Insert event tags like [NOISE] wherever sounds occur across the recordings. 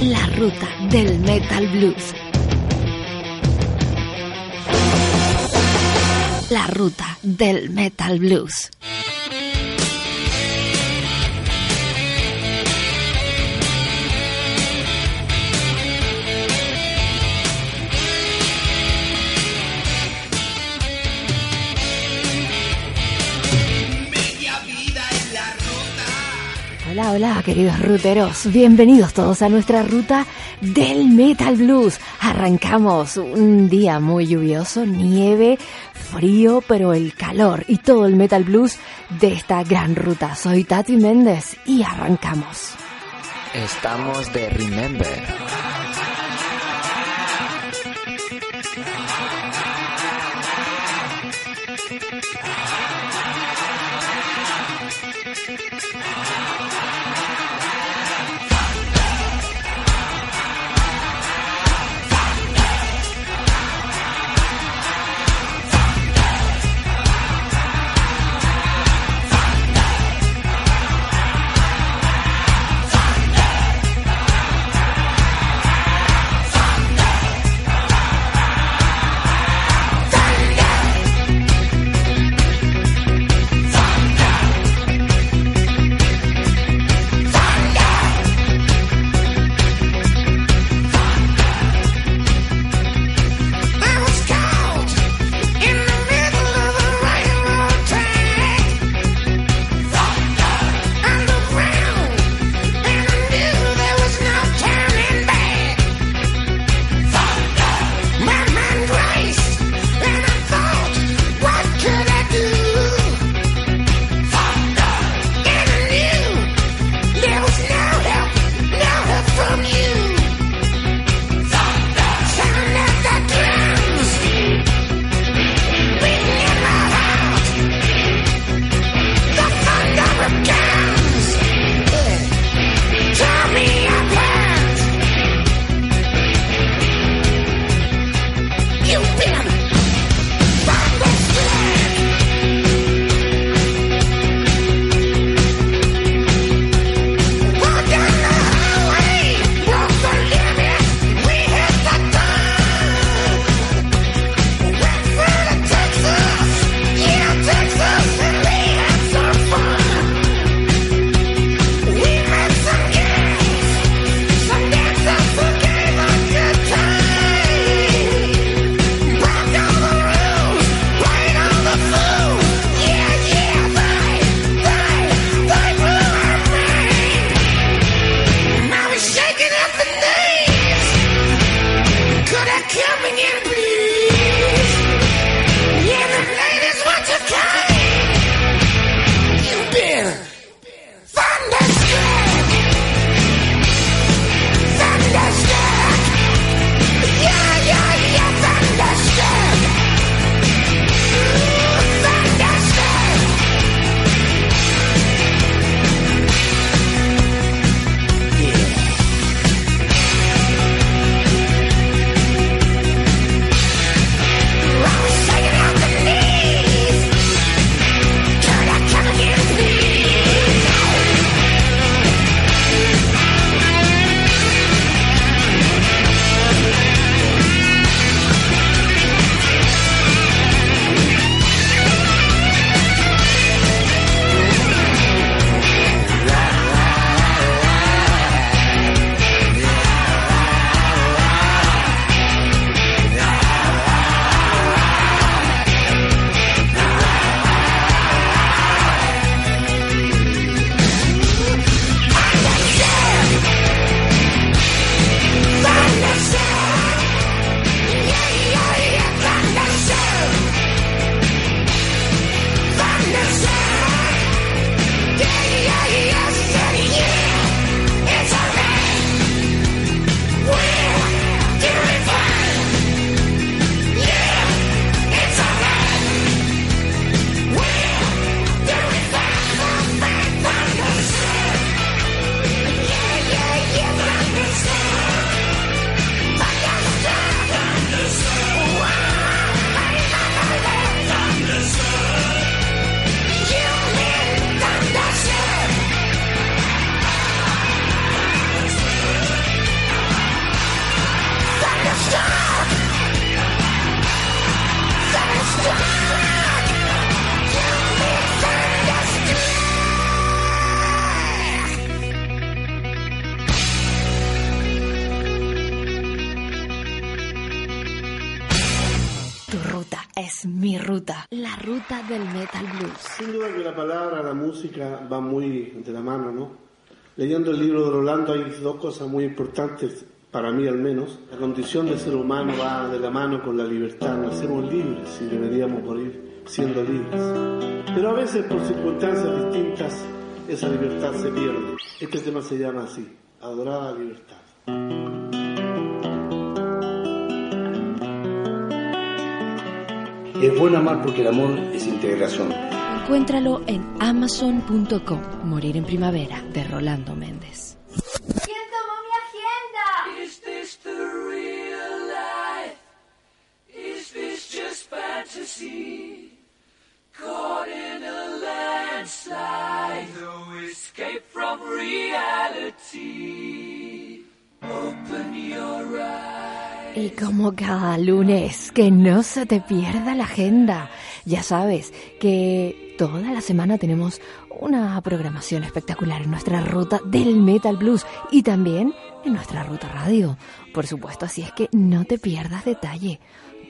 La ruta del metal blues. La ruta del metal blues. Hola, hola, queridos ruteros. Bienvenidos todos a nuestra ruta del Metal Blues. Arrancamos un día muy lluvioso, nieve, frío, pero el calor y todo el Metal Blues de esta gran ruta. Soy Tati Méndez y arrancamos. Estamos de Remember. Mi ruta, la ruta del metal blues. Sin duda que la palabra, la música va muy de la mano, ¿no? Leyendo el libro de Rolando hay dos cosas muy importantes, para mí al menos. La condición del ser humano va de la mano con la libertad, nacemos libres y deberíamos morir siendo libres. Pero a veces por circunstancias distintas esa libertad se pierde. Este tema se llama así, Adorada Libertad. Es bueno amar porque el amor es integración. Encuéntralo en amazon.com. Morir en primavera de Rolando Méndez. ¿Quién tomó mi agenda? Is this the real life? Is this just fantasy? Caught in a landslide, no escape from reality. Open your eyes. Y como cada lunes, que no se te pierda la agenda. Ya sabes que toda la semana tenemos una programación espectacular en nuestra ruta del Metal Blues y también en nuestra ruta radio. Por supuesto, así es que no te pierdas detalle.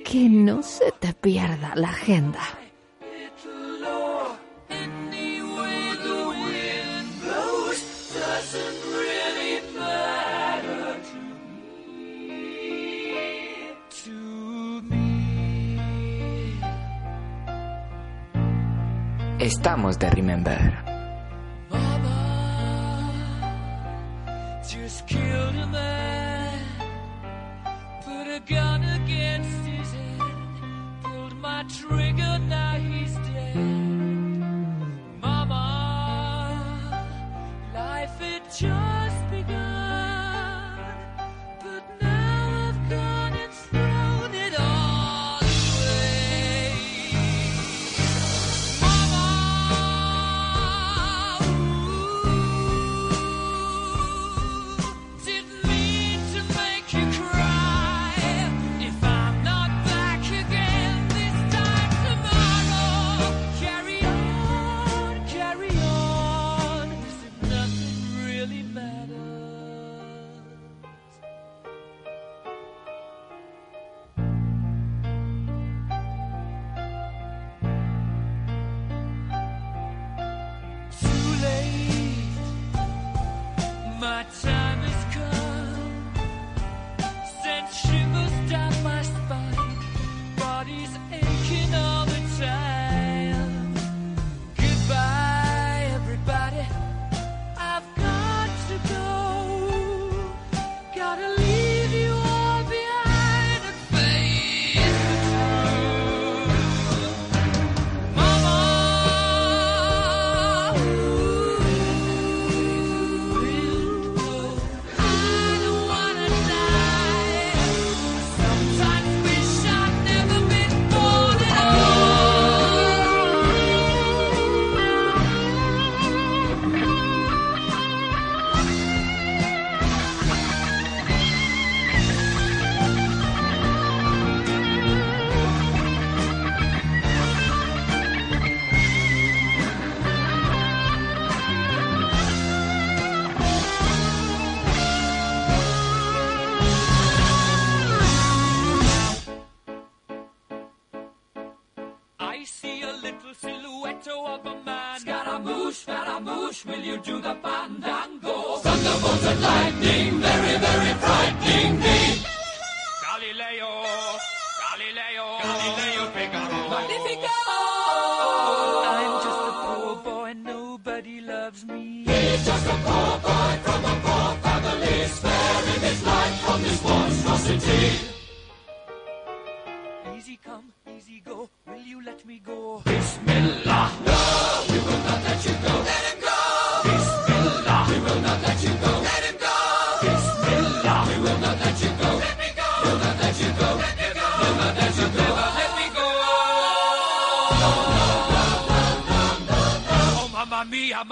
Que no se te pierda la agenda. Estamos de Remember. Scaramouche, will you do the fandango? Thunderbolt and lightning,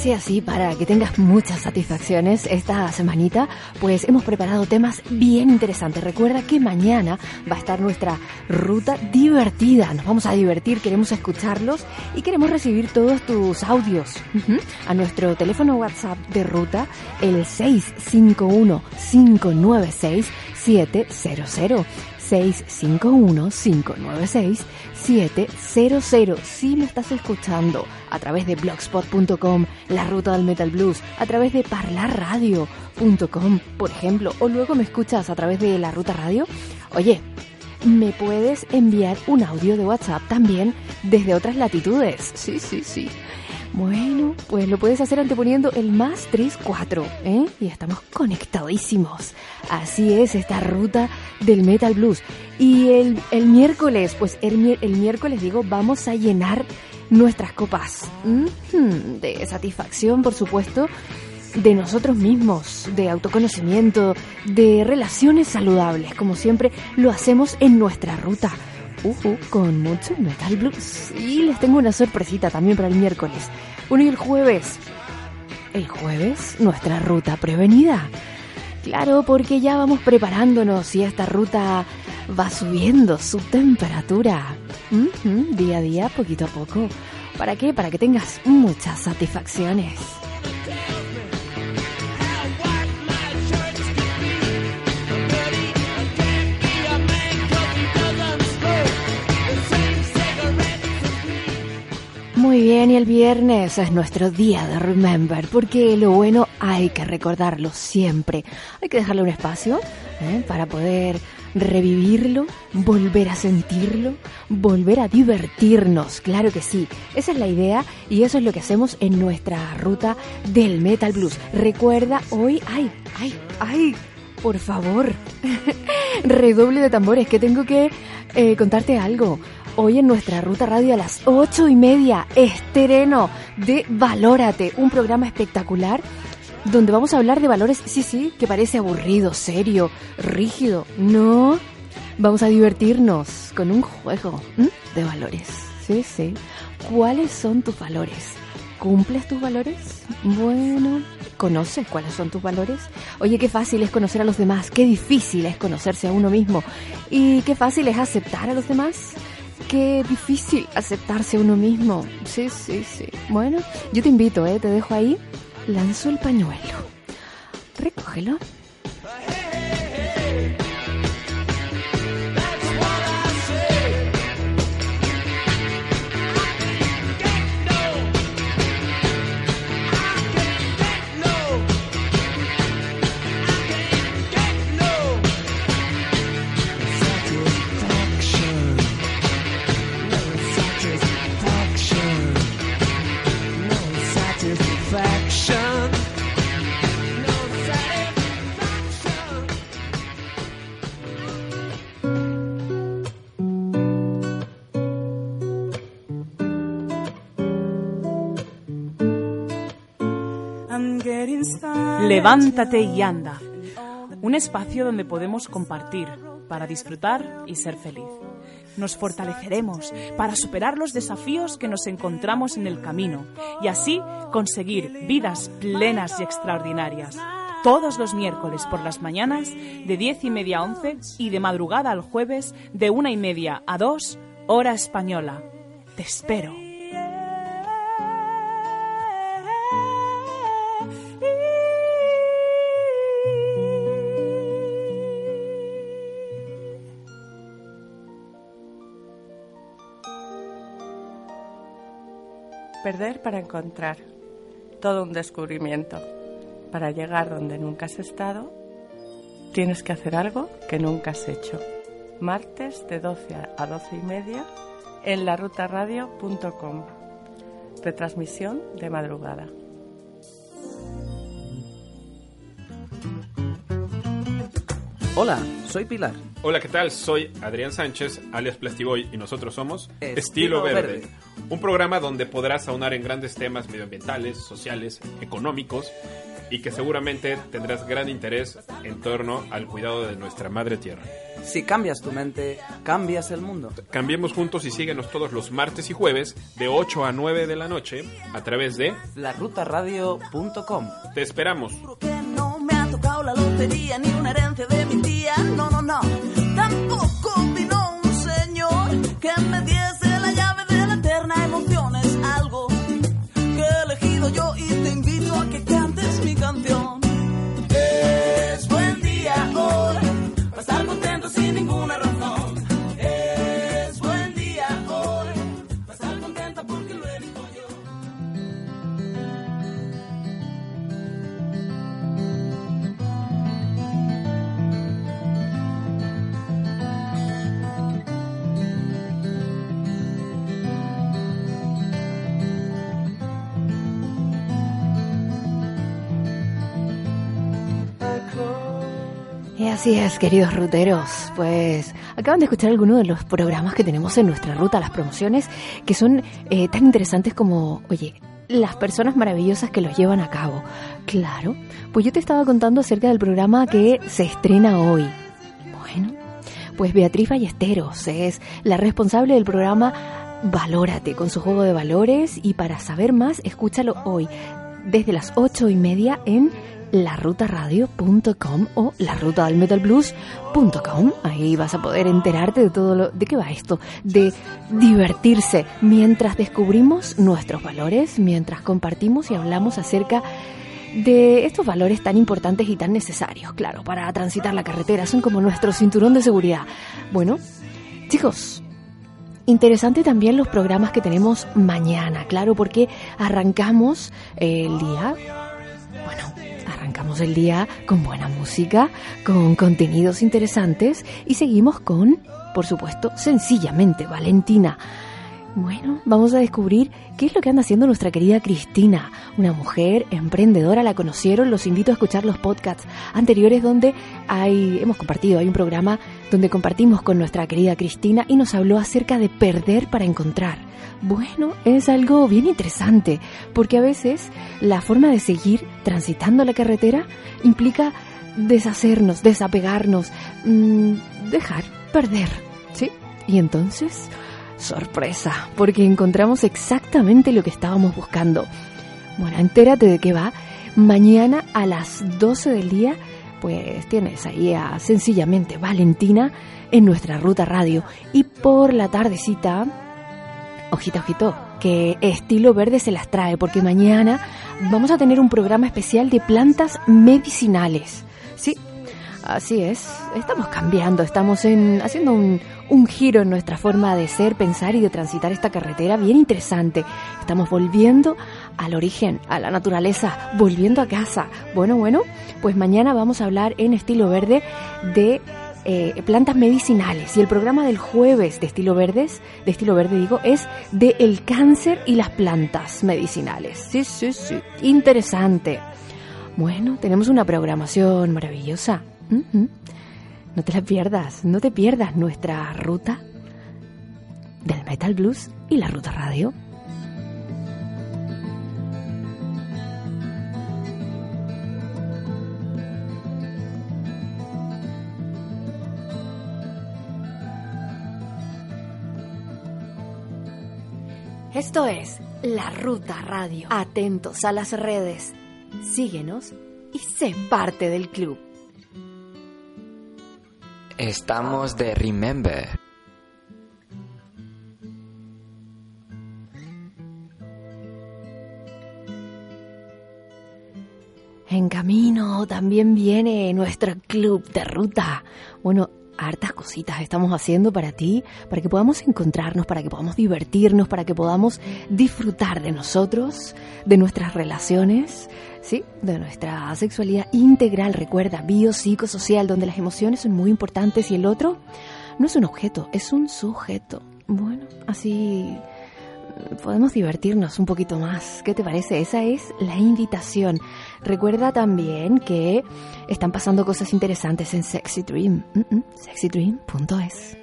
Así así, para que tengas muchas satisfacciones esta semanita, pues hemos preparado temas bien interesantes. Recuerda que mañana va a estar nuestra ruta divertida. Nos vamos a divertir, queremos escucharlos y queremos recibir todos tus audios a nuestro teléfono WhatsApp de ruta, el 651-596-700. 651-596-700. Si me estás escuchando a través de blogspot.com, la ruta del Metal Blues, a través de parlarradio.com, por ejemplo, o luego me escuchas a través de la ruta radio, oye, me puedes enviar un audio de WhatsApp también desde otras latitudes. Sí, sí, sí. Bueno, pues lo puedes hacer anteponiendo el más 34, ¿eh? Y estamos conectadísimos. Así es esta ruta del Metal Blues. Y el, el miércoles, pues el, el miércoles digo, vamos a llenar nuestras copas de satisfacción, por supuesto, de nosotros mismos, de autoconocimiento, de relaciones saludables, como siempre lo hacemos en nuestra ruta. Ujú, con mucho Metal Blues. Y les tengo una sorpresita también para el miércoles. Bueno, y el jueves. El jueves, nuestra ruta prevenida. Claro, porque ya vamos preparándonos y esta ruta va subiendo su temperatura. Día a día, poquito a poco. ¿Para qué? Para que tengas muchas satisfacciones. Muy bien, y el viernes es nuestro día de Remember, porque lo bueno hay que recordarlo siempre. Hay que dejarle un espacio ¿eh? para poder revivirlo, volver a sentirlo, volver a divertirnos, claro que sí. Esa es la idea y eso es lo que hacemos en nuestra ruta del Metal Blues. Recuerda hoy, ay, ay, ay, por favor, [LAUGHS] redoble de tambores, que tengo que eh, contarte algo. Hoy en nuestra ruta radio a las ocho y media, estreno de Valórate, un programa espectacular donde vamos a hablar de valores, sí, sí, que parece aburrido, serio, rígido. No, vamos a divertirnos con un juego de valores. Sí, sí. ¿Cuáles son tus valores? ¿Cumples tus valores? Bueno, ¿conoces cuáles son tus valores? Oye, qué fácil es conocer a los demás, qué difícil es conocerse a uno mismo y qué fácil es aceptar a los demás. Qué difícil aceptarse uno mismo. Sí, sí, sí. Bueno, yo te invito, ¿eh? Te dejo ahí. Lanzo el pañuelo. Recógelo. Levántate y anda. Un espacio donde podemos compartir para disfrutar y ser feliz. Nos fortaleceremos para superar los desafíos que nos encontramos en el camino y así conseguir vidas plenas y extraordinarias. Todos los miércoles por las mañanas de 10 y media a 11 y de madrugada al jueves de una y media a 2 hora española. Te espero. Perder para encontrar. Todo un descubrimiento. Para llegar donde nunca has estado, tienes que hacer algo que nunca has hecho. Martes de 12 a 12 y media en larutaradio.com. Retransmisión de madrugada. Hola, soy Pilar. Hola, ¿qué tal? Soy Adrián Sánchez, alias Plastiboy, y nosotros somos Estilo Estilo, Verde, Verde. un programa donde podrás aunar en grandes temas medioambientales, sociales, económicos, y que seguramente tendrás gran interés en torno al cuidado de nuestra madre tierra. Si cambias tu mente, cambias el mundo. Cambiemos juntos y síguenos todos los martes y jueves de 8 a 9 de la noche a través de larutaradio.com. Te esperamos. No me ha tocado la lotería ni una herencia de mi tía, no, no, no. Así es, queridos ruteros. Pues acaban de escuchar algunos de los programas que tenemos en nuestra ruta, las promociones, que son eh, tan interesantes como, oye, las personas maravillosas que los llevan a cabo. Claro, pues yo te estaba contando acerca del programa que se estrena hoy. Bueno, pues Beatriz Ballesteros es la responsable del programa Valórate con su juego de valores y para saber más, escúchalo hoy desde las ocho y media en larutaradio.com o larutadelmetalblues.com. Ahí vas a poder enterarte de todo lo de qué va esto, de divertirse mientras descubrimos nuestros valores, mientras compartimos y hablamos acerca de estos valores tan importantes y tan necesarios, claro, para transitar la carretera, son como nuestro cinturón de seguridad. Bueno, chicos, Interesante también los programas que tenemos mañana, claro, porque arrancamos el día, bueno, arrancamos el día con buena música, con contenidos interesantes y seguimos con, por supuesto, sencillamente Valentina. Bueno, vamos a descubrir qué es lo que anda haciendo nuestra querida Cristina, una mujer emprendedora, la conocieron, los invito a escuchar los podcasts anteriores donde hay, hemos compartido, hay un programa donde compartimos con nuestra querida Cristina y nos habló acerca de perder para encontrar. Bueno, es algo bien interesante, porque a veces la forma de seguir transitando la carretera implica deshacernos, desapegarnos, mmm, dejar, perder, ¿sí? Y entonces sorpresa, porque encontramos exactamente lo que estábamos buscando. Bueno, entérate de qué va. Mañana a las 12 del día, pues tienes ahí a sencillamente Valentina en nuestra ruta radio. Y por la tardecita, ojito, ojito, que estilo verde se las trae, porque mañana vamos a tener un programa especial de plantas medicinales. Sí, Así es, estamos cambiando, estamos en, haciendo un, un, giro en nuestra forma de ser, pensar y de transitar esta carretera bien interesante. Estamos volviendo al origen, a la naturaleza, volviendo a casa. Bueno, bueno, pues mañana vamos a hablar en estilo verde de eh, plantas medicinales y el programa del jueves de estilo verdes, de estilo verde digo, es de el cáncer y las plantas medicinales. Sí, sí, sí, interesante. Bueno, tenemos una programación maravillosa. Uh -huh. No te la pierdas, no te pierdas nuestra ruta del Metal Blues y la ruta radio. Esto es La Ruta Radio. Atentos a las redes. Síguenos y sé parte del club. Estamos de Remember. En camino también viene nuestro club de ruta. Bueno, hartas cositas estamos haciendo para ti, para que podamos encontrarnos, para que podamos divertirnos, para que podamos disfrutar de nosotros, de nuestras relaciones, sí, de nuestra sexualidad integral, recuerda, biopsicosocial, donde las emociones son muy importantes y el otro no es un objeto, es un sujeto. Bueno, así podemos divertirnos un poquito más. ¿Qué te parece? Esa es la invitación. Recuerda también que están pasando cosas interesantes en Sexy Dream. Mm, mm, sexydream.es.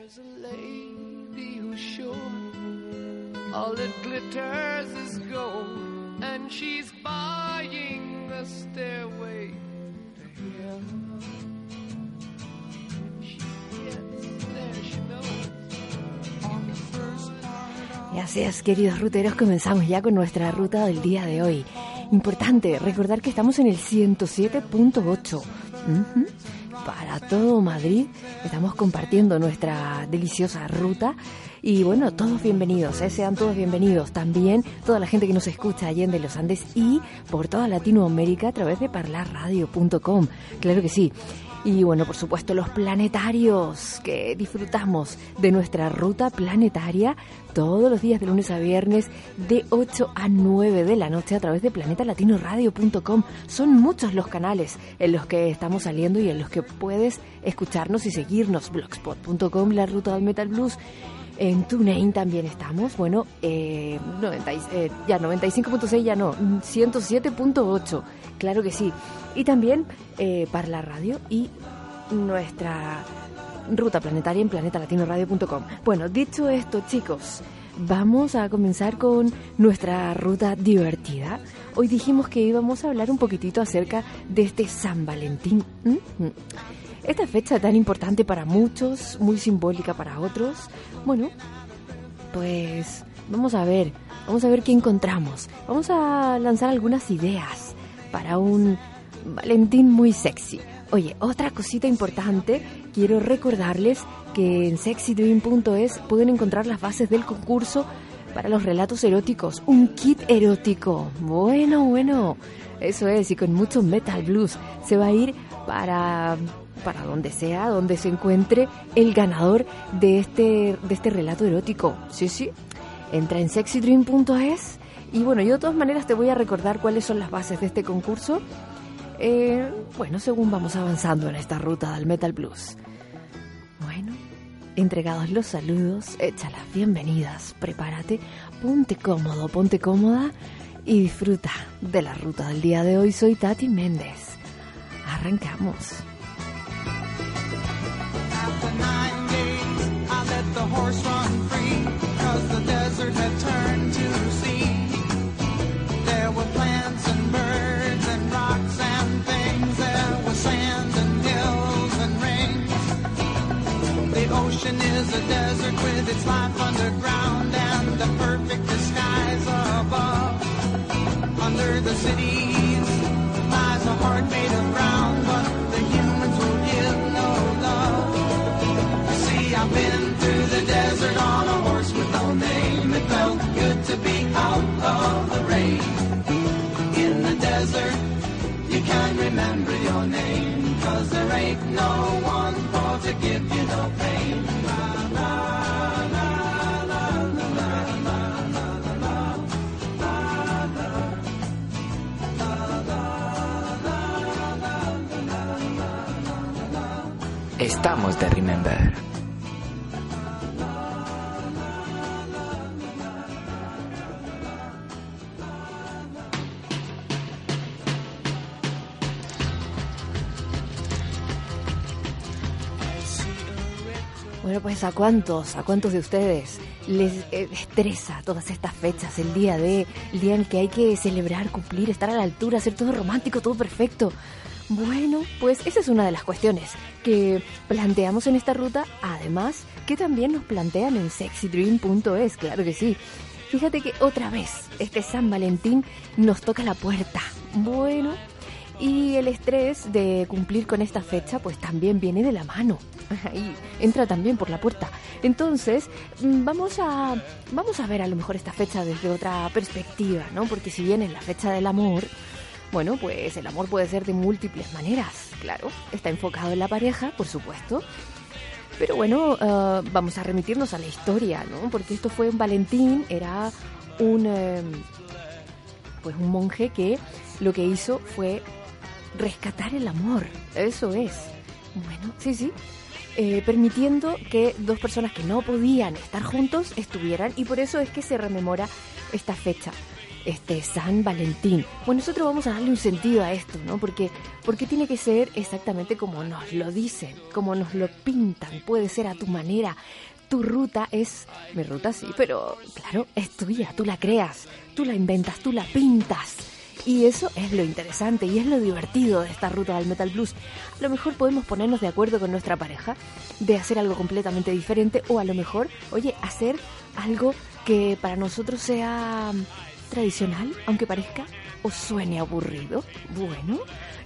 es, queridos ruteros, comenzamos ya con nuestra ruta del día de hoy. Importante recordar que estamos en el 107.8. Ujú. Para todo Madrid estamos compartiendo nuestra deliciosa ruta y bueno, todos bienvenidos, ¿eh? sean todos bienvenidos. También toda la gente que nos escucha allá en los Andes y por toda Latinoamérica a través de parlarradio.com. Claro que sí. Y bueno, por supuesto, los planetarios que disfrutamos de nuestra ruta planetaria todos los días de lunes a viernes de 8 a 9 de la noche a través de planetalatinoradio.com. Son muchos los canales en los que estamos saliendo y en los que puedes escucharnos y seguirnos. Blogspot.com, la ruta del Metal Blues. En TuneIn también estamos, bueno, eh, 90 y- eh, ya 95.6, ya no, 107.8, claro que sí. Y también eh, para la radio y nuestra ruta planetaria en planetalatinoradio.com. Bueno, dicho esto, chicos, vamos a comenzar con nuestra ruta divertida. Hoy dijimos que íbamos a hablar un poquitito acerca de este San Valentín. Esta fecha tan importante para muchos, muy simbólica para otros. Bueno, pues vamos a ver, vamos a ver qué encontramos. Vamos a lanzar algunas ideas para un Valentín muy sexy. Oye, otra cosita importante, quiero recordarles que en sexydream.es pueden encontrar las bases del concurso para los relatos eróticos, un kit erótico. Bueno, bueno, eso es, y con mucho metal blues. Se va a ir para para donde sea, donde se encuentre el ganador de este de este relato erótico. Sí, sí. Entra en sexydream.es y bueno, yo de todas maneras te voy a recordar cuáles son las bases de este concurso. Eh, bueno, según vamos avanzando en esta ruta del Metal Blues. Bueno, entregados los saludos, echa las bienvenidas, prepárate, ponte cómodo, ponte cómoda y disfruta de la ruta del día de hoy. Soy Tati Méndez. Arrancamos. Horse run free, cause the desert had turned to sea. There were plants and birds and rocks and things, there was sand and hills and rings. The ocean is a desert with its life underground and the perfect disguise above. Under the cities lies a heart made of brown, can remember your name, cause there ain't no one for to give you no pain. La, la. Estamos de Remember. Bueno, pues a cuántos, a cuántos de ustedes les eh, estresa todas estas fechas, el día de, el día en que hay que celebrar, cumplir, estar a la altura, hacer todo romántico, todo perfecto. Bueno, pues esa es una de las cuestiones que planteamos en esta ruta, además que también nos plantean en sexydream.es, claro que sí. Fíjate que otra vez este San Valentín nos toca la puerta. Bueno, y el estrés de cumplir con esta fecha pues también viene de la mano. [LAUGHS] Y entra también por la puerta. Entonces, mm, vamos a vamos a ver a lo mejor esta fecha desde otra perspectiva, ¿no? Porque si bien es la fecha del amor, bueno, pues el amor puede ser de múltiples maneras, claro. Está enfocado en la pareja, por supuesto. Pero bueno, eh, vamos a remitirnos a la historia, ¿no? Porque esto fue un Valentín, era un eh, pues un monje que lo que hizo fue rescatar el amor. Eso es. Bueno, sí, sí. eh, permitiendo que dos personas que no podían estar juntos estuvieran y por eso es que se rememora esta fecha. Este San Valentín. Bueno, nosotros vamos a darle un sentido a esto, ¿no? Porque, porque tiene que ser exactamente como nos lo dicen, como nos lo pintan. Puede ser a tu manera. Tu ruta es. Mi ruta sí, pero claro, es tuya. Tú la creas, tú la inventas, tú la pintas. Y eso es lo interesante y es lo divertido de esta ruta del Metal Blues. A lo mejor podemos ponernos de acuerdo con nuestra pareja de hacer algo completamente diferente o a lo mejor, oye, hacer algo que para nosotros sea tradicional, aunque parezca o suene aburrido. Bueno,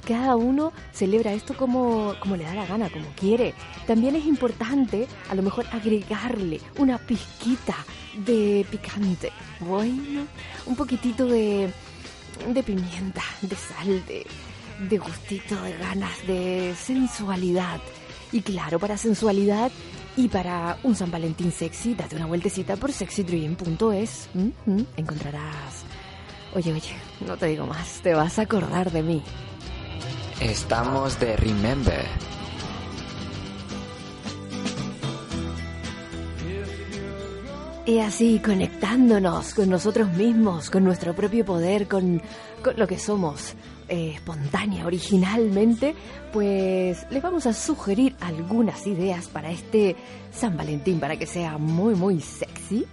cada uno celebra esto como, como le da la gana, como quiere. También es importante a lo mejor agregarle una pizquita de picante. Bueno, un poquitito de, de pimienta, de sal, de, de gustito, de ganas, de sensualidad. Y claro, para sensualidad y para un San Valentín sexy, date una vueltecita por sexydream.es. Encontrarás... Oye, oye, no te digo más, te vas a acordar de mí. Estamos de Remember. Y así, conectándonos con nosotros mismos, con nuestro propio poder, con, con lo que somos, eh, espontánea, originalmente, pues les vamos a sugerir algunas ideas para este San Valentín, para que sea muy, muy sexy.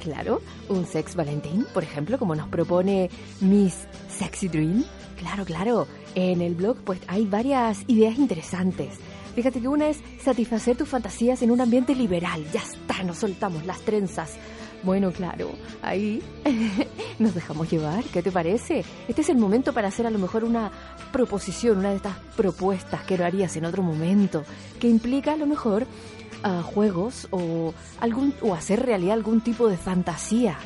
Claro, un sex Valentín, por ejemplo, como nos propone Miss Sexy Dream. Claro, claro, en el blog pues hay varias ideas interesantes. Fíjate que una es satisfacer tus fantasías en un ambiente liberal. Ya está, nos soltamos las trenzas. Bueno, claro, ahí [LAUGHS] nos dejamos llevar. ¿Qué te parece? Este es el momento para hacer a lo mejor una proposición, una de estas propuestas que lo harías en otro momento, que implica a lo mejor ah, juegos o, algún, o hacer realidad algún tipo de fantasía.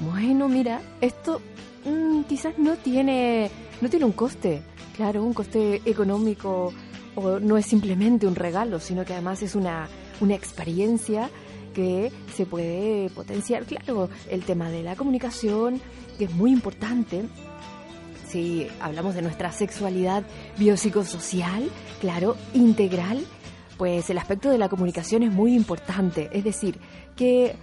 Bueno, mira, esto mm, quizás no tiene, no tiene un coste, claro, un coste económico no es simplemente un regalo, sino que además es una, una experiencia que se puede potenciar. Claro, el tema de la comunicación, que es muy importante. Si hablamos de nuestra sexualidad biopsicosocial, claro, integral, pues el aspecto de la comunicación es muy importante. Es decir, que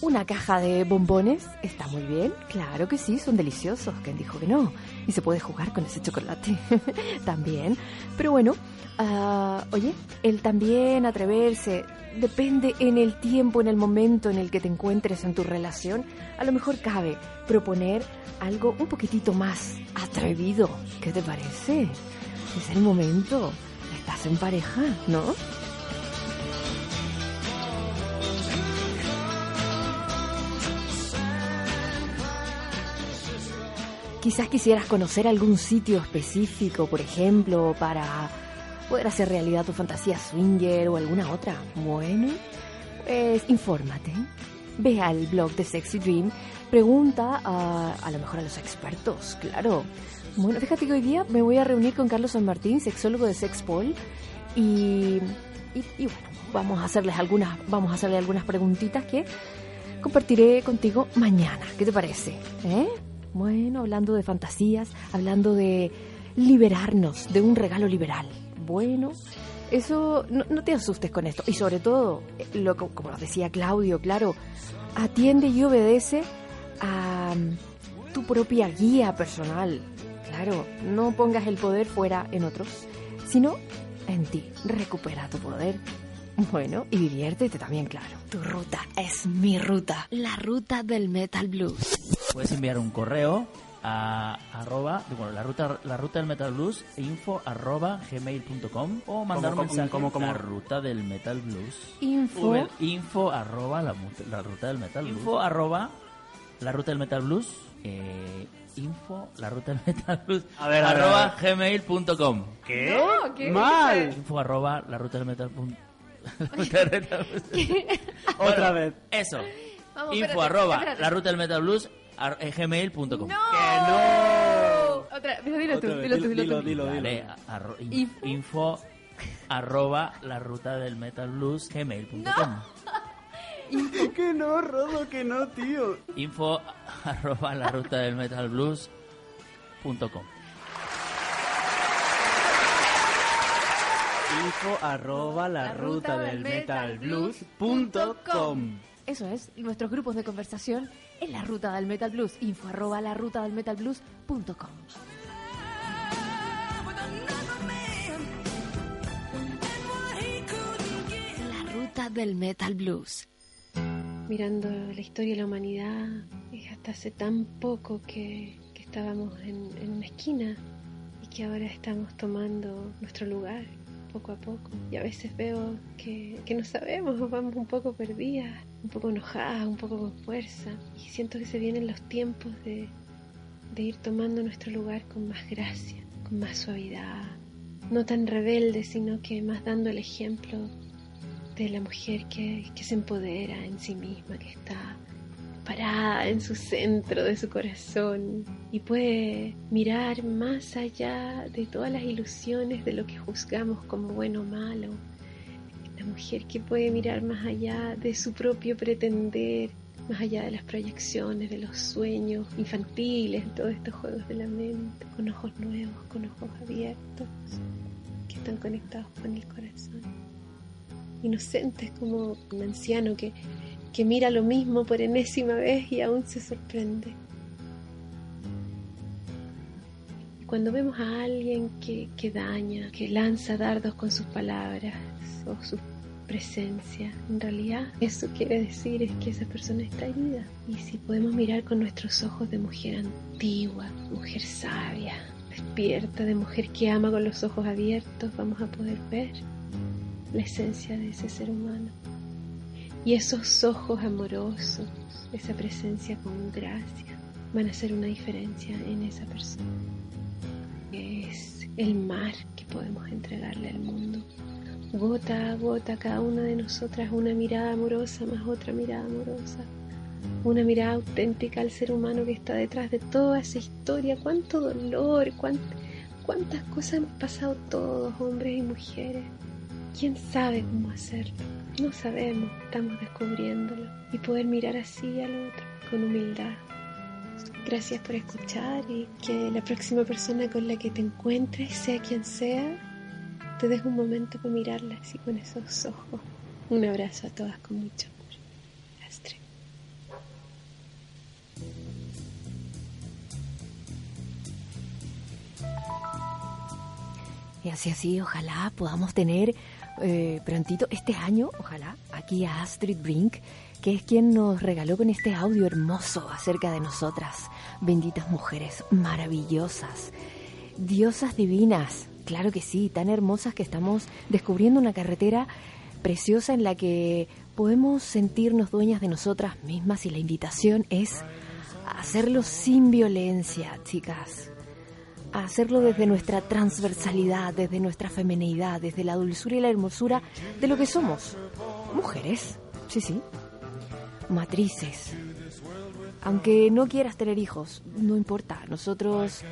una caja de bombones está muy bien, claro que sí, son deliciosos, ¿quién dijo que no? Y se puede jugar con ese chocolate [LAUGHS] también. Pero bueno, ah, oye, el también atreverse, depende en el tiempo, en el momento en el que te encuentres en tu relación, a lo mejor cabe proponer algo un poquitito más atrevido. ¿Qué te parece? Es el momento. Estás en pareja, ¿no? Quizás quisieras conocer algún sitio específico, por ejemplo, para poder hacer realidad tu fantasía swinger o alguna otra. Bueno, pues infórmate. Ve al blog de Sexy Dream, pregunta a, a lo mejor a los expertos, claro. Bueno, fíjate que hoy día me voy a reunir con Carlos San Martín, sexólogo de Sexpol, y, y, bueno, vamos a hacerles algunas, vamos a hacerle algunas preguntitas que compartiré contigo mañana. ¿Qué te parece? ¿Eh? Bueno, hablando de fantasías, hablando de liberarnos, de un regalo liberal. Bueno, eso no, te asustes con esto. Y sobre todo, eh, lo, como nos decía Claudio, claro, atiende y obedece a mm, tu propia guía personal. Claro, no pongas el poder fuera en otros, sino en ti. Recupera tu poder. Bueno, y diviértete también, claro. Tu ruta es mi ruta, la ruta del Metal Blues. Puedes enviar un correo a arroba, bueno, la ruta, la ruta del Metal Blues, info arroba gmail.com o mandar ¿Cómo, un mensaje cómo? la ruta del Metal Blues. Info. Uber, info arroba la, ruta del Metal Blues. Info arroba la ruta del Metal Blues. Eh, info la ruta del Metal Blues. [LAUGHS] A ver, arroba gmail.com. ¿Qué? No, ¿qué Mal. Info arroba la ruta del Metal [LAUGHS] [LAUGHS] Otra vez. Eso. Vamos, info espérate, arroba espérate. la ruta del Metal Blues ar- eh, gmail.com. ¡No! Otra, dilo, dilo tú, Otra vez, dilo tú, dilo, dilo tú. dilo, dilo. Vale, arro- in- Info. info. arroba la ruta del metal blues gmail.com [LAUGHS] Que no, Rodo, que no, tío. info arroba la ruta del metal blues punto com. Info arroba la ruta del metal blues punto com. Eso es, nuestros grupos de conversación en la ruta del Metal Blues. Info arroba la ruta del Metal Blues punto com. La ruta del Metal Blues. Mirando la historia de la humanidad, es hasta hace tan poco que, que estábamos en, en una esquina y que ahora estamos tomando nuestro lugar poco a poco. Y a veces veo que, que no sabemos, [LAUGHS] vamos un poco perdidas, un poco enojadas, un poco con fuerza. Y siento que se vienen los tiempos de, de ir tomando nuestro lugar con más gracia, con más suavidad. No tan rebelde, sino que más dando el ejemplo de la mujer que, que se empodera en sí misma, que está parada en su centro de su corazón y puede mirar más allá de todas las ilusiones de lo que juzgamos como bueno o malo. La mujer que puede mirar más allá de su propio pretender, más allá de las proyecciones, de los sueños infantiles, todos estos juegos de la mente, con ojos nuevos, con ojos abiertos, que están conectados con el corazón. Inocentes como un anciano que que mira lo mismo por enésima vez y aún se sorprende. Cuando vemos a alguien que, que daña, que lanza dardos con sus palabras o su presencia, en realidad eso quiere decir es que esa persona está herida. Y si podemos mirar con nuestros ojos de mujer antigua, mujer sabia, despierta, de mujer que ama con los ojos abiertos, vamos a poder ver la esencia de ese ser humano. Y esos ojos amorosos, esa presencia con gracia, van a hacer una diferencia en esa persona. Es el mar que podemos entregarle al mundo. Gota a gota, cada una de nosotras una mirada amorosa más otra mirada amorosa. Una mirada auténtica al ser humano que está detrás de toda esa historia. Cuánto dolor, cuánt- cuántas cosas hemos pasado todos, hombres y mujeres. ¿Quién sabe cómo hacerlo? No sabemos, estamos descubriéndolo. Y poder mirar así al otro, con humildad. Gracias por escuchar y que la próxima persona con la que te encuentres, sea quien sea, te deje un momento para mirarla así con esos ojos. Un abrazo a todas con mucho amor. Astrid. Y así así, ojalá podamos tener eh, prontito este año, ojalá, aquí a Astrid Brink, que es quien nos regaló con este audio hermoso acerca de nosotras, benditas mujeres maravillosas, diosas divinas, claro que sí, tan hermosas que estamos descubriendo una carretera preciosa en la que podemos sentirnos dueñas de nosotras mismas y la invitación es hacerlo sin violencia, chicas, hacerlo desde nuestra transversalidad, desde nuestra femenidad, desde la dulzura y la hermosura de lo que somos. Mujeres, sí, sí. Matrices. Aunque no quieras tener hijos, no importa. Nosotros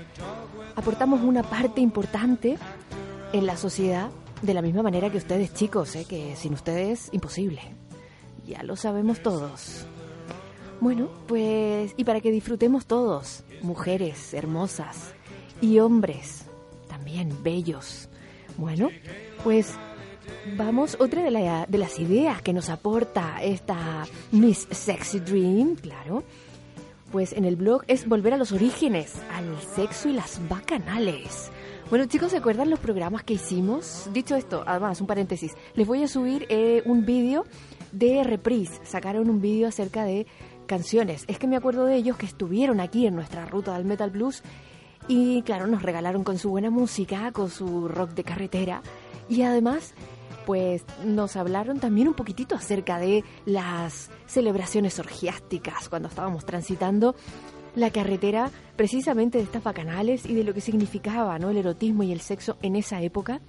aportamos una parte importante en la sociedad de la misma manera que ustedes chicos, ¿eh? que sin ustedes imposible. Ya lo sabemos todos. Bueno, pues y para que disfrutemos todos, mujeres hermosas y hombres también bellos. Bueno, pues vamos, otra de, la- de las ideas que nos aporta esta Miss Sexy Dream, claro, pues en el blog es volver a los orígenes, al sexo y las bacanales. Bueno, chicos, ¿se acuerdan los programas que hicimos? Dicho esto, además, un paréntesis, les voy a subir eh, un vídeo de Reprise. Sacaron un vídeo acerca de canciones. Es que me acuerdo de ellos que estuvieron aquí en nuestra ruta del Metal Blues y, claro, nos regalaron con su buena música, con su rock de carretera y además pues nos hablaron también un poquitito acerca de las celebraciones orgiásticas cuando estábamos transitando la carretera precisamente de estas bacanales y de lo que significaba ¿no? el erotismo y el sexo en esa época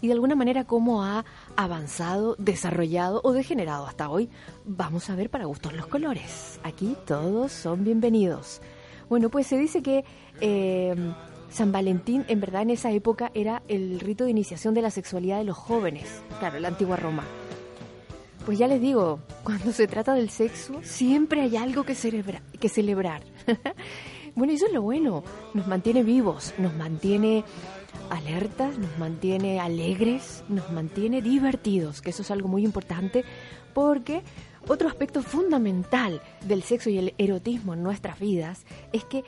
y de alguna manera cómo ha avanzado, desarrollado o degenerado hasta hoy. Vamos a ver para gustos los colores. Aquí todos son bienvenidos. Bueno, pues se dice que eh, San Valentín en verdad en esa época era el rito de iniciación de la sexualidad de los jóvenes, claro, la antigua Roma. Pues ya les digo, cuando se trata del sexo, siempre hay algo que, celebra- que celebrar. [LAUGHS] bueno, eso es lo bueno, nos mantiene vivos, nos mantiene alertas, nos mantiene alegres, nos mantiene divertidos, que eso es algo muy importante porque otro aspecto fundamental del sexo y el erotismo en nuestras vidas es que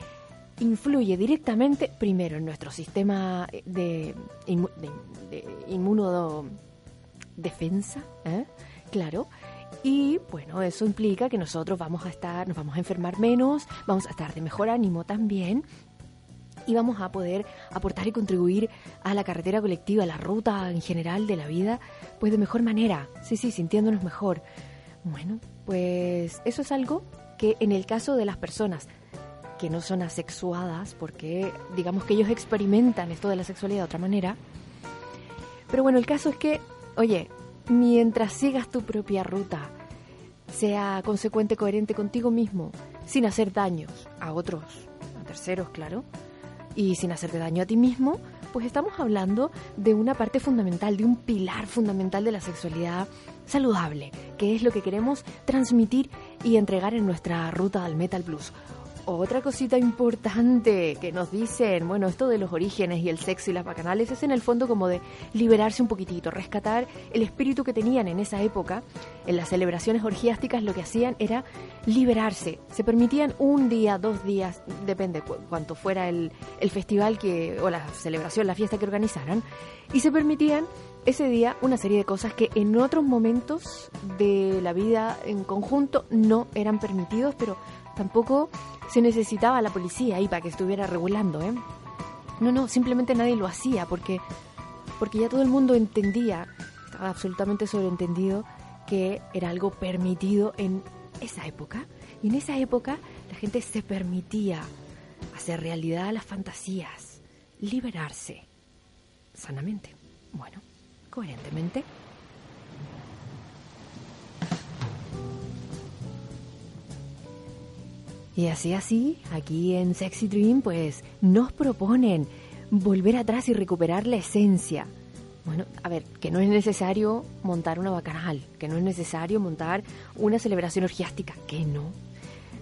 influye directamente, primero, en nuestro sistema de, inmu- de inmunodefensa, ¿eh? claro, y bueno, eso implica que nosotros vamos a estar, nos vamos a enfermar menos, vamos a estar de mejor ánimo también, y vamos a poder aportar y contribuir a la carretera colectiva, a la ruta en general de la vida, pues de mejor manera, sí, sí, sintiéndonos mejor. Bueno, pues eso es algo que en el caso de las personas que no son asexuadas, porque digamos que ellos experimentan esto de la sexualidad de otra manera, pero bueno, el caso es que, oye, mientras sigas tu propia ruta, sea consecuente, coherente contigo mismo, sin hacer daños a otros, a terceros, claro, y sin hacerte daño a ti mismo, pues estamos hablando de una parte fundamental, de un pilar fundamental de la sexualidad saludable, que es lo que queremos transmitir y entregar en nuestra ruta al Metal Blues. Otra cosita importante que nos dicen, bueno, esto de los orígenes y el sexo y las bacanales es en el fondo como de liberarse un poquitito, rescatar el espíritu que tenían en esa época. En las celebraciones orgiásticas lo que hacían era liberarse. Se permitían un día, dos días, depende cu- cuánto fuera el, el festival que, o la celebración, la fiesta que organizaran, y se permitían ese día una serie de cosas que en otros momentos de la vida en conjunto no eran permitidos, pero tampoco se necesitaba la policía ahí para que estuviera regulando, ¿eh? No, no, simplemente nadie lo hacía porque, porque ya todo el mundo entendía, estaba absolutamente sobreentendido que era algo permitido en esa época. Y en esa época la gente se permitía hacer realidad las fantasías, liberarse sanamente, bueno, coherentemente. Y así así, aquí en Sexy Dream, pues nos proponen volver atrás y recuperar la esencia. Bueno, a ver, que no es necesario montar una bacanal, que no es necesario montar una celebración orgiástica, que no.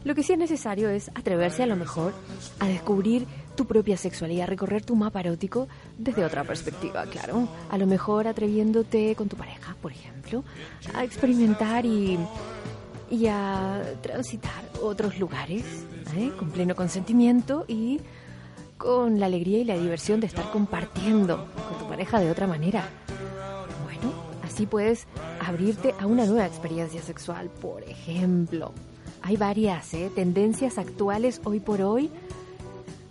Lo que sí es necesario es atreverse a lo mejor a descubrir tu propia sexualidad, recorrer tu mapa erótico desde otra perspectiva, claro. A lo mejor atreviéndote con tu pareja, por ejemplo, a experimentar y, y a transitar otros lugares ¿eh? con pleno consentimiento y con la alegría y la diversión de estar compartiendo con tu pareja de otra manera. Bueno, así puedes abrirte a una nueva experiencia sexual, por ejemplo. Hay varias ¿eh? tendencias actuales hoy por hoy.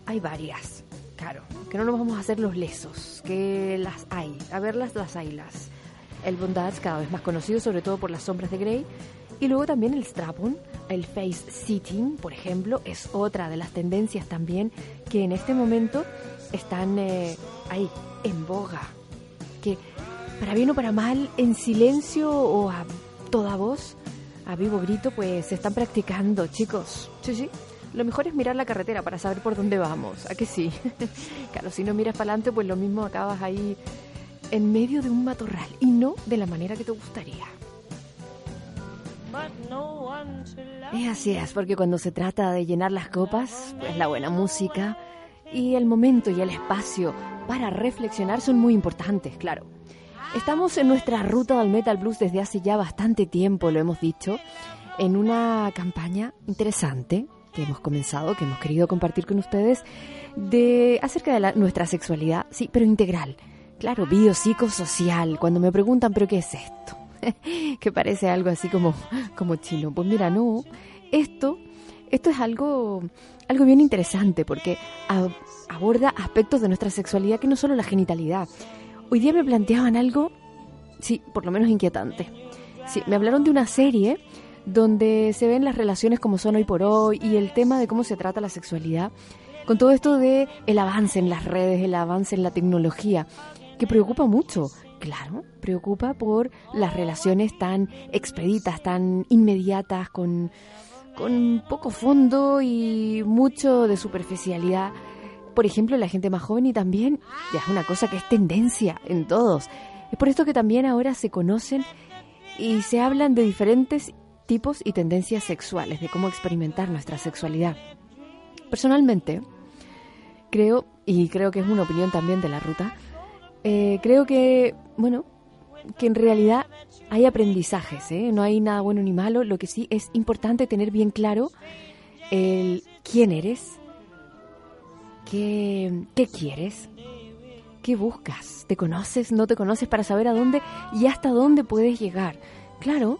Hay varias, claro, que no nos vamos a hacer los lesos, que las hay, a verlas las hay las. El bondage cada vez más conocido, sobre todo por las sombras de Grey, y luego también el strap-on, el face sitting, por ejemplo, es otra de las tendencias también que en este momento están eh, ahí, en boga. Que para bien o para mal, en silencio o a toda voz, a vivo grito, pues se están practicando, chicos. Sí, sí. Lo mejor es mirar la carretera para saber por dónde vamos. ¿A que sí? [LAUGHS] claro, si no miras para adelante, pues lo mismo acabas ahí en medio de un matorral y no de la manera que te gustaría. Es así es, porque cuando se trata de llenar las copas, pues la buena música y el momento y el espacio para reflexionar son muy importantes, claro. Estamos en nuestra ruta del Metal Blues desde hace ya bastante tiempo, lo hemos dicho, en una campaña interesante que hemos comenzado, que hemos querido compartir con ustedes, de acerca de la- nuestra sexualidad, sí, pero integral. Claro, biopsicosocial. Cuando me preguntan, ¿pero qué es esto? [LAUGHS] que parece algo así como, como chino. Pues mira, no. Esto, esto es algo, algo bien interesante porque aborda aspectos de nuestra sexualidad que no solo la genitalidad. Hoy día me planteaban algo, sí, por lo menos inquietante. Sí, me hablaron de una serie donde se ven las relaciones como son hoy por hoy y el tema de cómo se trata la sexualidad con todo esto de el avance en las redes, el avance en la tecnología, que preocupa mucho. Claro, preocupa por las relaciones tan expeditas, tan inmediatas, con, con poco fondo y mucho de superficialidad. Por ejemplo, la gente más joven y también ya es una cosa que es tendencia en todos. Es por esto que también ahora se conocen y se hablan de diferentes tipos y tendencias sexuales, de cómo experimentar nuestra sexualidad. Personalmente, creo, y creo que es una opinión también de la ruta, eh, creo que, bueno, que en realidad hay aprendizajes, ¿eh? no hay nada bueno ni malo, lo que sí es importante tener bien claro el quién eres, qué, qué quieres, qué buscas, te conoces, no te conoces para saber a dónde y hasta dónde puedes llegar. Claro,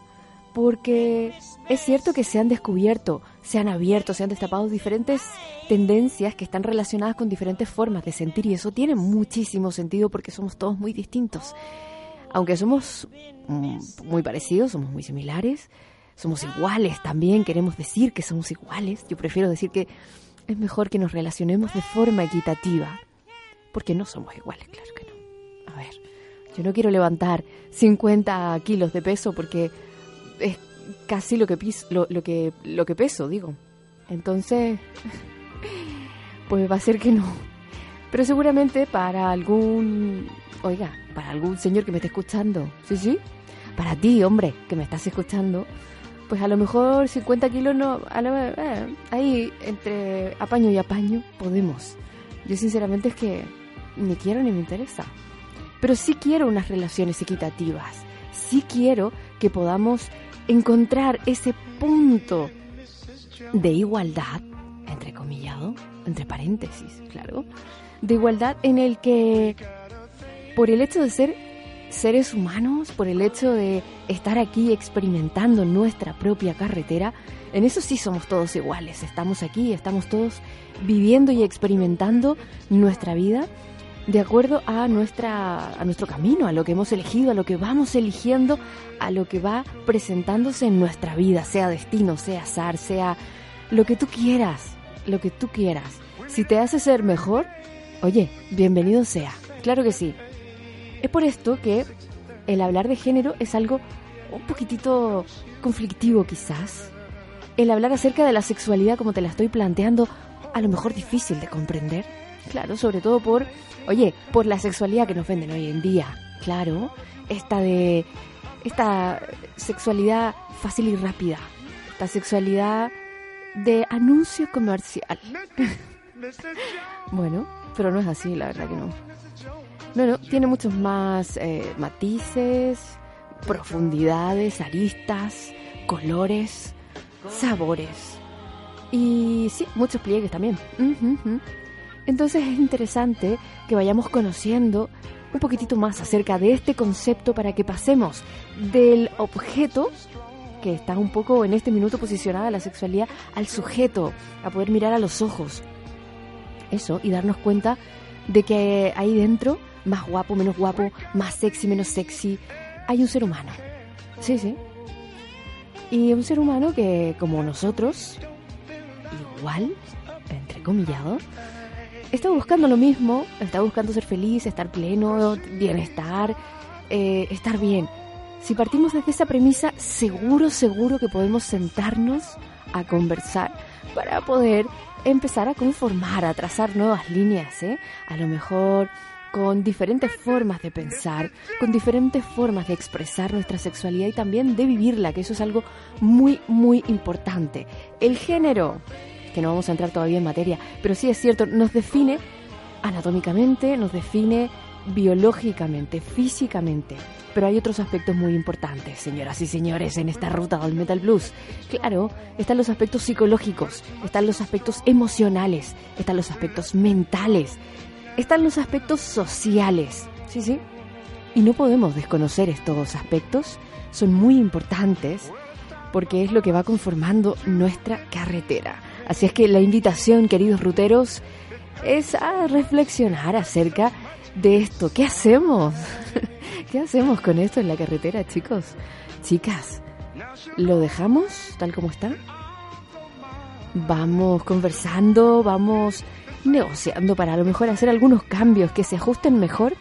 porque es cierto que se han descubierto, se han abierto, se han destapado diferentes tendencias que están relacionadas con diferentes formas de sentir y eso tiene muchísimo sentido porque somos todos muy distintos. Aunque somos mm, muy parecidos, somos muy similares, somos iguales también, queremos decir que somos iguales. Yo prefiero decir que es mejor que nos relacionemos de forma equitativa, porque no somos iguales, claro que no. A ver, yo no quiero levantar 50 kilos de peso porque es casi lo que, pis, lo, que, lo que peso, digo. Entonces, [LAUGHS] pues va a ser que no. Pero seguramente para algún, oiga, para algún señor que me esté escuchando, sí, sí, para ti, hombre, que me estás escuchando, pues a lo mejor 50 kilos no, a lo- eh, ahí entre apaño y apaño podemos. Yo sinceramente es que ni quiero ni me interesa. Pero sí quiero unas relaciones equitativas. Sí quiero que podamos encontrar ese punto de igualdad, entre comillado, entre paréntesis, claro, de igualdad en el que por el hecho de ser seres humanos, por el hecho de estar aquí experimentando nuestra propia carretera, en eso sí somos todos iguales. Estamos aquí, estamos todos viviendo y experimentando nuestra vida de acuerdo a nuestra a nuestro camino, a lo que hemos elegido, a lo que vamos eligiendo, a lo que va presentándose en nuestra vida, sea destino, sea azar, sea lo que tú quieras, lo que tú quieras. Si te hace ser mejor, oye, bienvenido sea. Claro que sí. Es por esto que el hablar de género es algo un poquitito conflictivo quizás. El hablar acerca de la sexualidad como te la estoy planteando, a lo mejor difícil de comprender. Claro, sobre todo por, oye, por la sexualidad que nos venden hoy en día. Claro, esta de esta sexualidad fácil y rápida. Esta sexualidad de anuncio comercial. [LAUGHS] bueno, pero no es así, la verdad que no. No, no, tiene muchos más eh, matices, profundidades, aristas, colores, sabores. Y sí, muchos pliegues también. Entonces es interesante que vayamos conociendo un poquitito más acerca de este concepto para que pasemos del objeto que está un poco en este minuto posicionada la sexualidad al sujeto, a poder mirar a los ojos. Eso, y darnos cuenta de que ahí dentro, más guapo, menos guapo, más sexy, menos sexy, hay un ser humano. Sí, sí. Y un ser humano que, como nosotros, igual, entrecomillado, está buscando lo mismo, está buscando ser feliz, estar pleno, bienestar, eh, estar bien. Si partimos desde esa premisa, seguro, seguro que podemos sentarnos a conversar para poder empezar a conformar, a trazar nuevas líneas, ¿eh? A lo mejor con diferentes formas de pensar, con diferentes formas de expresar nuestra sexualidad y también de vivirla, que eso es algo muy, muy importante. El género, que no vamos a entrar todavía en materia, pero sí es cierto, nos define anatómicamente, nos define biológicamente, físicamente. Pero hay otros aspectos muy importantes, señoras y señores, en esta ruta del Metal Blues. Claro, están los aspectos psicológicos, están los aspectos emocionales, están los aspectos mentales, están los aspectos sociales. Sí, sí. Y no podemos desconocer estos aspectos, son muy importantes porque es lo que va conformando nuestra carretera. Así es que la invitación, queridos ruteros, es a reflexionar acerca de esto. ¿Qué hacemos? [LAUGHS] ¿Qué hacemos con esto en la carretera, chicos? Chicas, ¿lo dejamos tal como está? Vamos conversando, vamos negociando para a lo mejor hacer algunos cambios que se ajusten mejor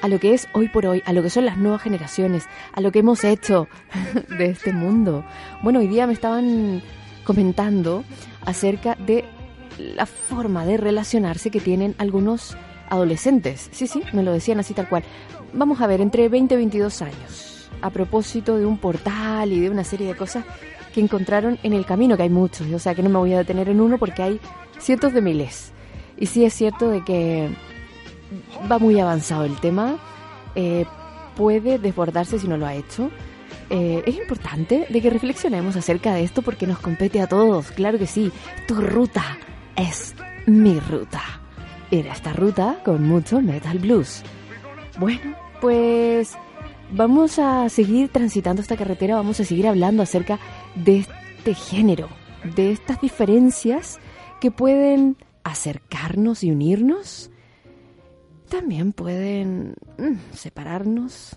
a lo que es hoy por hoy, a lo que son las nuevas generaciones, a lo que hemos hecho [LAUGHS] de este mundo. Bueno, hoy día me estaban comentando acerca de la forma de relacionarse que tienen algunos adolescentes. Sí, sí, me lo decían así tal cual. Vamos a ver, entre 20 y 22 años, a propósito de un portal y de una serie de cosas que encontraron en el camino, que hay muchos, o sea que no me voy a detener en uno porque hay cientos de miles. Y sí es cierto de que va muy avanzado el tema, eh, puede desbordarse si no lo ha hecho. Eh, es importante de que reflexionemos acerca de esto porque nos compete a todos, claro que sí. Tu ruta es mi ruta. Era esta ruta con mucho metal blues. Bueno, pues vamos a seguir transitando esta carretera, vamos a seguir hablando acerca de este género, de estas diferencias que pueden acercarnos y unirnos, también pueden mm, separarnos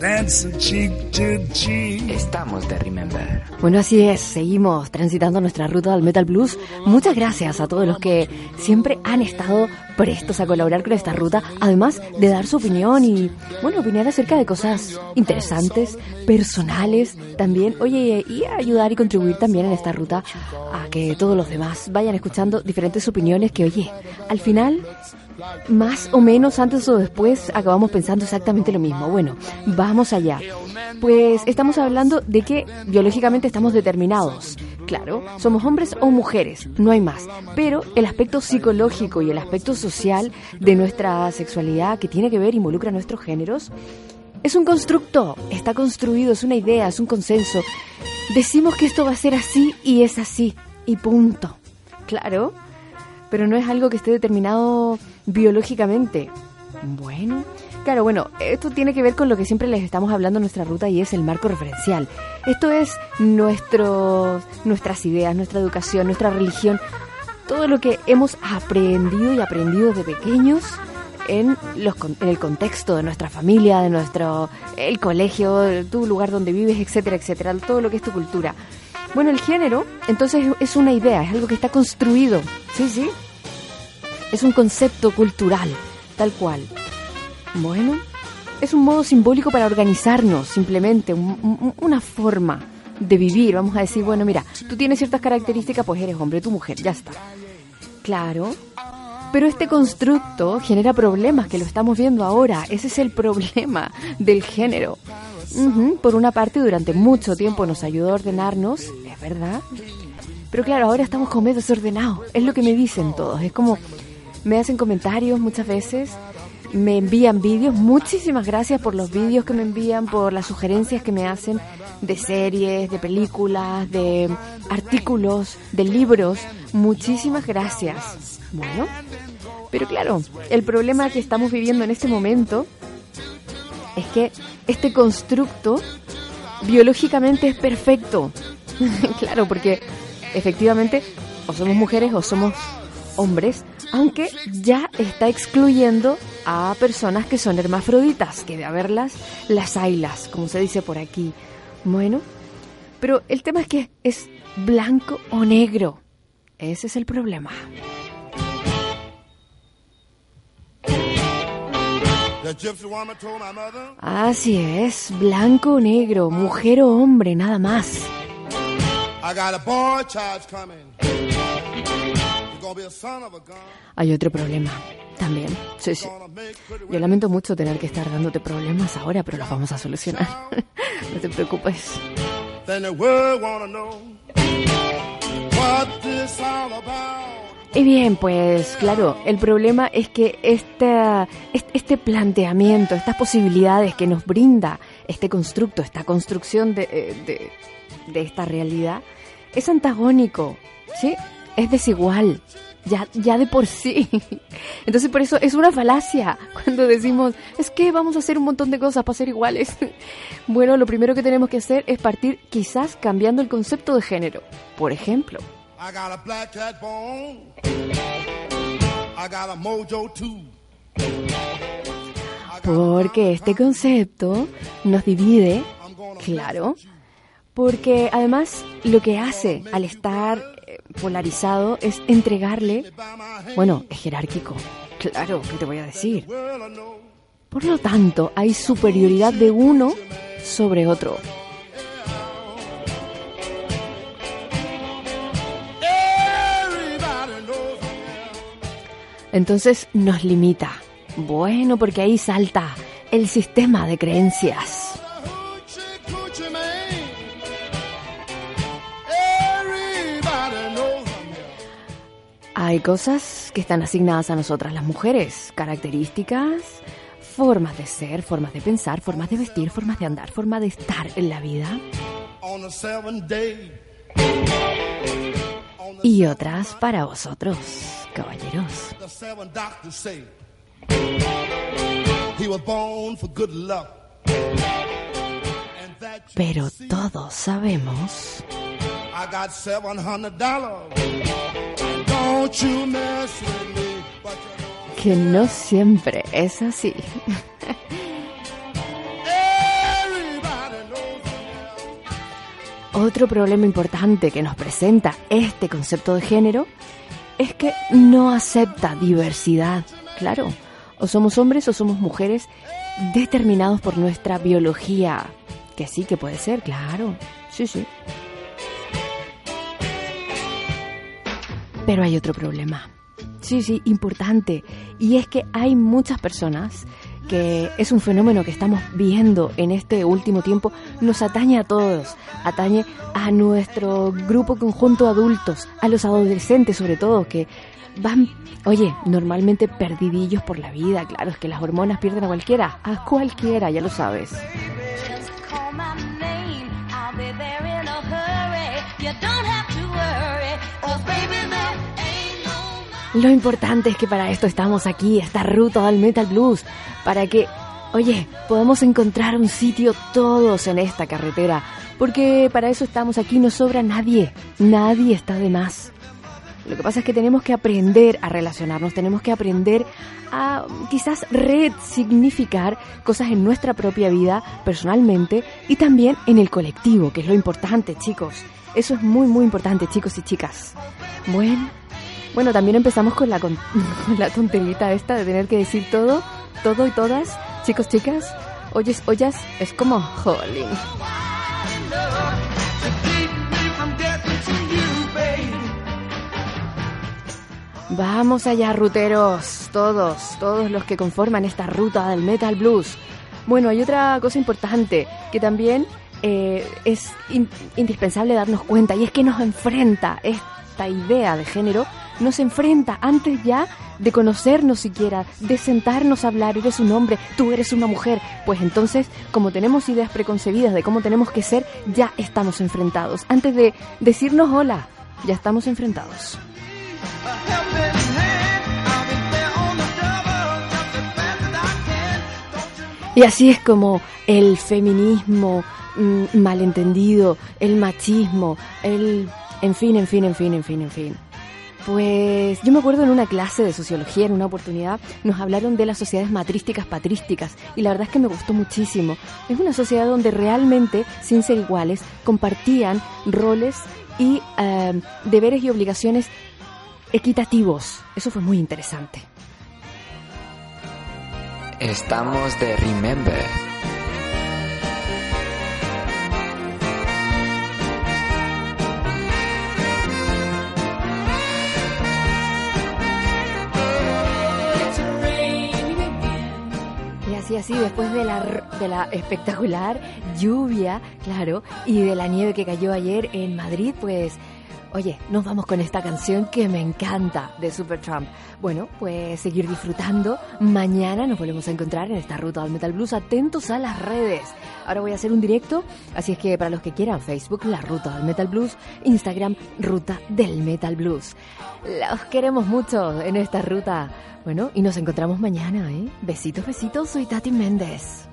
dancing cheek to cheek. Estamos de Remember. Bueno, así es, seguimos transitando nuestra ruta del Metal Blues. Muchas gracias a todos los que siempre han estado prestos a colaborar con esta ruta, además de dar su opinión y, bueno, opinar acerca de cosas interesantes, personales también, oye, y ayudar y contribuir también en esta ruta a que todos los demás vayan escuchando diferentes opiniones que, oye, al final más o menos antes o después acabamos pensando exactamente lo mismo. Bueno, vamos allá. Pues estamos hablando de que biológicamente estamos determinados. Claro, somos hombres o mujeres, no hay más. Pero el aspecto psicológico y el aspecto social de nuestra sexualidad que tiene que ver, involucra nuestros géneros, es un constructo, está construido, es una idea, es un consenso. Decimos que esto va a ser así y es así, y punto. Claro, pero no es algo que esté determinado biológicamente. Bueno, claro, bueno, esto tiene que ver con lo que siempre les estamos hablando en nuestra ruta y es el marco referencial. Esto es nuestro, nuestras ideas, nuestra educación, nuestra religión, todo lo que hemos aprendido y aprendido desde pequeños en, los, en el contexto de nuestra familia, de nuestro el colegio, tu lugar donde vives, etcétera, etcétera, todo lo que es tu cultura. Bueno, el género, entonces es una idea, es algo que está construido, sí, sí, es un concepto cultural, tal cual. Bueno, es un modo simbólico para organizarnos, simplemente, un- un- una forma de vivir. Vamos a decir, bueno, mira, tú tienes ciertas características, pues eres hombre, tú mujer, ya está. Claro, pero este constructo genera problemas, que lo estamos viendo ahora. Ese es el problema del género. Por una parte, durante mucho tiempo nos ayudó a ordenarnos, es verdad. Pero claro, ahora estamos como desordenados. Es lo que me dicen todos. Es como, me hacen comentarios muchas veces, me envían vídeos. Muchísimas gracias por los vídeos que me envían, por las sugerencias que me hacen de series, de películas, de artículos, de libros. Muchísimas gracias. Bueno, pero claro, el problema que estamos viviendo en este momento es que este constructo biológicamente es perfecto. [LAUGHS] claro, porque efectivamente o somos mujeres o somos hombres, aunque ya está excluyendo a personas que son hermafroditas, que de haberlas las haylas, como se dice por aquí. Bueno, pero el tema es que es blanco o negro. Ese es el problema. Así es, blanco o negro, mujer o hombre, nada más. I got a boy Hay otro problema también. Sí, sí. Yo lamento mucho tener que estar dándote problemas ahora, pero los vamos a solucionar. [LAUGHS] no te preocupes. Y bien, pues claro, el problema es que esta, est- este planteamiento, estas posibilidades que nos brinda este constructo, esta construcción de, eh, de, de esta realidad, es antagónico, ¿sí? Es desigual. ya, ya de por sí. [LAUGHS] Entonces por eso es una falacia cuando decimos, es que vamos a hacer un montón de cosas para ser iguales. [LAUGHS] Bueno, lo primero que tenemos que hacer es partir quizás cambiando el concepto de género. Por ejemplo, I got a black cat bone. I got a mojo too. porque este concepto nos divide, claro, porque además lo que hace al estar polarizado es entregarle, bueno, es jerárquico, claro, ¿qué te voy a decir? Por lo tanto, hay superioridad de uno sobre otro. Entonces nos limita. Bueno, porque ahí salta el sistema de creencias. Hay cosas que están asignadas a nosotras las mujeres, características, formas de ser, formas de pensar, formas de vestir, formas de andar, formas de estar en la vida. Y otras para vosotros, caballeros. Pero todos sabemos que no siempre es así. Otro problema importante que nos presenta este concepto de género es que no acepta diversidad. Claro, o somos hombres o somos mujeres determinados por nuestra biología. Que sí, que puede ser, claro. Sí, sí. Pero hay otro problema. Sí, sí, importante. Y es que hay muchas personas que es un fenómeno que estamos viendo en este último tiempo, nos atañe a todos, atañe a nuestro grupo conjunto de adultos, a los adolescentes sobre todo, que van, oye, normalmente perdidillos por la vida, claro, es que las hormonas pierden a cualquiera, a cualquiera, ya lo sabes. Lo importante es que para esto estamos aquí, esta ruta del Metal Blues, para que, oye, podamos encontrar un sitio todos en esta carretera, porque para eso estamos aquí, no sobra nadie, nadie está de más. Lo que pasa es que tenemos que aprender a relacionarnos, tenemos que aprender a quizás resignificar cosas en nuestra propia vida, personalmente, y también en el colectivo, que es lo importante, chicos. Eso es muy, muy importante, chicos y chicas. Bueno, bueno, también empezamos con la, con, [LAUGHS] la tonterita esta de tener que decir todo, todo y todas, chicos, chicas, oyes, ollas, es como, jolín. Vamos allá, ruteros, todos, todos los que conforman esta ruta del Metal Blues. Bueno, hay otra cosa importante que también eh, es in- indispensable darnos cuenta y es que nos enfrenta esta idea de género, nos enfrenta antes ya de conocernos siquiera, de sentarnos a hablar, eres un hombre, tú eres una mujer, pues entonces, como tenemos ideas preconcebidas de cómo tenemos que ser, ya estamos enfrentados. Antes de decirnos hola, ya estamos enfrentados. Y así es como el feminismo malentendido, el machismo, el... En fin, en fin, en fin, en fin, en fin. Pues yo me acuerdo en una clase de sociología, en una oportunidad, nos hablaron de las sociedades matrísticas patrísticas y la verdad es que me gustó muchísimo. Es una sociedad donde realmente, sin ser iguales, compartían roles y eh, deberes y obligaciones equitativos. Eso fue muy interesante. Estamos de Remember. Y así, después de la, de la espectacular lluvia, claro, y de la nieve que cayó ayer en Madrid, pues Oye, nos vamos con esta canción que me encanta de Supertramp. Bueno, pues seguir disfrutando. Mañana nos volvemos a encontrar en esta ruta del Metal Blues. Atentos a las redes. Ahora voy a hacer un directo, así es que para los que quieran, Facebook, la ruta del Metal Blues, Instagram, ruta del Metal Blues. Los queremos mucho en esta ruta. Bueno, y nos encontramos mañana, ¿eh? Besitos, besitos. Soy Tati Méndez.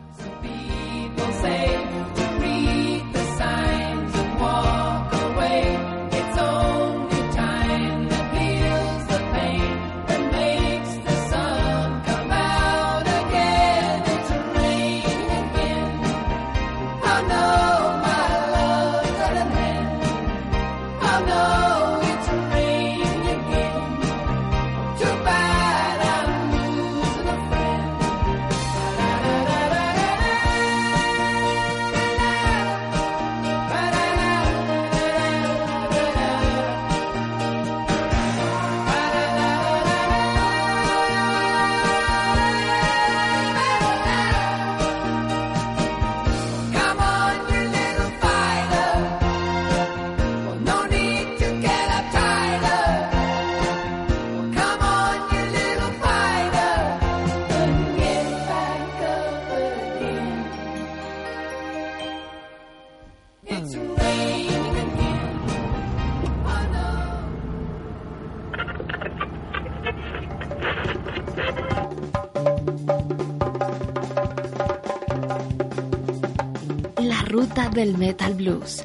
Del Metal Blues.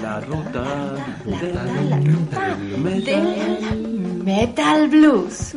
La ruta La ruta del Metal Blues.